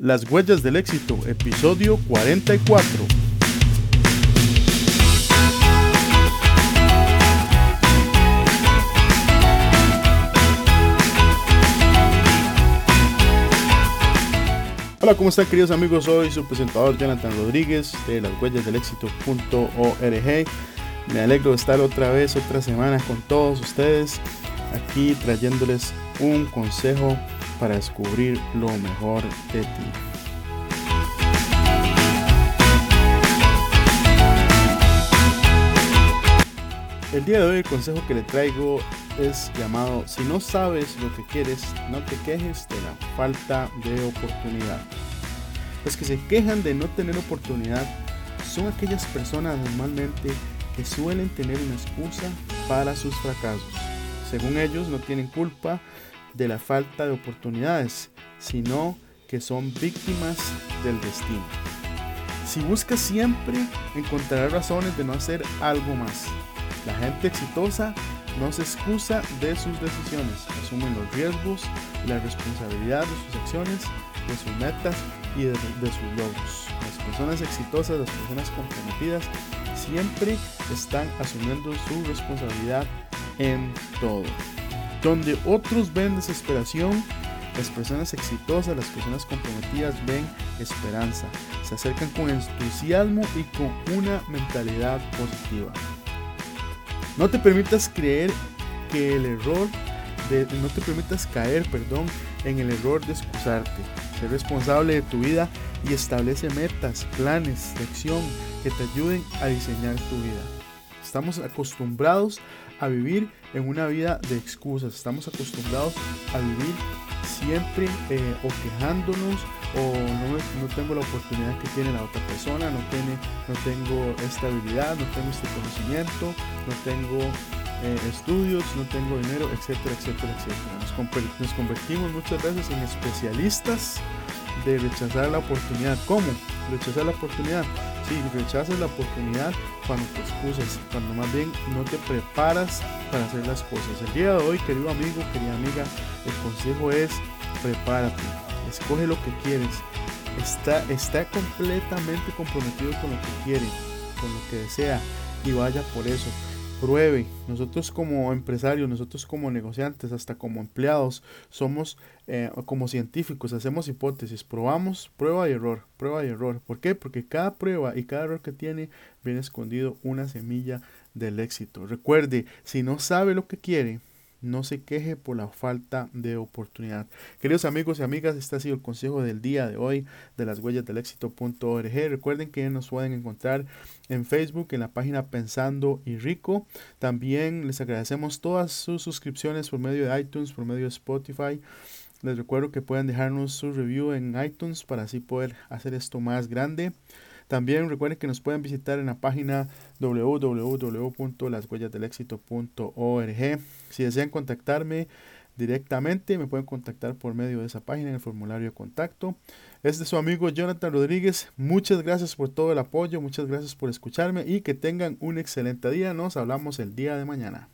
Las huellas del éxito, episodio 44. Hola, ¿cómo están queridos amigos? Soy su presentador Jonathan Rodríguez de las huellas del éxito.org. Me alegro de estar otra vez, otra semana con todos ustedes, aquí trayéndoles un consejo para descubrir lo mejor de ti. El día de hoy el consejo que le traigo es llamado Si no sabes lo que quieres, no te quejes de la falta de oportunidad. Los que se quejan de no tener oportunidad son aquellas personas normalmente que suelen tener una excusa para sus fracasos. Según ellos no tienen culpa de la falta de oportunidades, sino que son víctimas del destino. Si buscas siempre, encontrarás razones de no hacer algo más. La gente exitosa no se excusa de sus decisiones, asumen los riesgos, la responsabilidad de sus acciones, de sus metas y de sus logros. Las personas exitosas, las personas comprometidas, siempre están asumiendo su responsabilidad en todo. Donde otros ven desesperación, las personas exitosas, las personas comprometidas ven esperanza. Se acercan con entusiasmo y con una mentalidad positiva. No te permitas creer que el error no te permitas caer, perdón, en el error de excusarte. Sé responsable de tu vida y establece metas, planes de acción que te ayuden a diseñar tu vida. Estamos acostumbrados a vivir en una vida de excusas. Estamos acostumbrados a vivir siempre eh, o quejándonos o no, tengo la oportunidad que tiene la otra persona, no, tiene, no tengo esta habilidad, no tengo este conocimiento, no tengo eh, estudios, no tengo dinero, etcétera, etcétera, etcétera. Nos, nos convertimos muchas veces en especialistas de rechazar la oportunidad. ¿Cómo? Rechazar la oportunidad si rechazas la oportunidad cuando te excusas, cuando más bien no te preparas para hacer las cosas. El día de hoy, querido amigo, querida amiga, el consejo es prepárate, escoge lo que quieres, está, está completamente comprometido con lo que quiere, con lo que desea y vaya por eso pruebe. Nosotros como empresarios, nosotros como negociantes, hasta como empleados, somos eh, como científicos, hacemos hipótesis, probamos prueba y error, prueba y error. ¿Por qué? Porque cada prueba y cada error que tiene viene escondido una semilla del éxito. Recuerde, si no sabe lo que quiere, no se queje por la falta de oportunidad. Queridos amigos y amigas, este ha sido el consejo del día de hoy de las huellas del éxito.org. Recuerden que nos pueden encontrar en Facebook, en la página Pensando y Rico. También les agradecemos todas sus suscripciones por medio de iTunes, por medio de Spotify. Les recuerdo que pueden dejarnos su review en iTunes para así poder hacer esto más grande. También recuerden que nos pueden visitar en la página www.lashuellasdelexito.org. Si desean contactarme directamente, me pueden contactar por medio de esa página en el formulario de contacto. Este es su amigo Jonathan Rodríguez. Muchas gracias por todo el apoyo, muchas gracias por escucharme y que tengan un excelente día. Nos hablamos el día de mañana.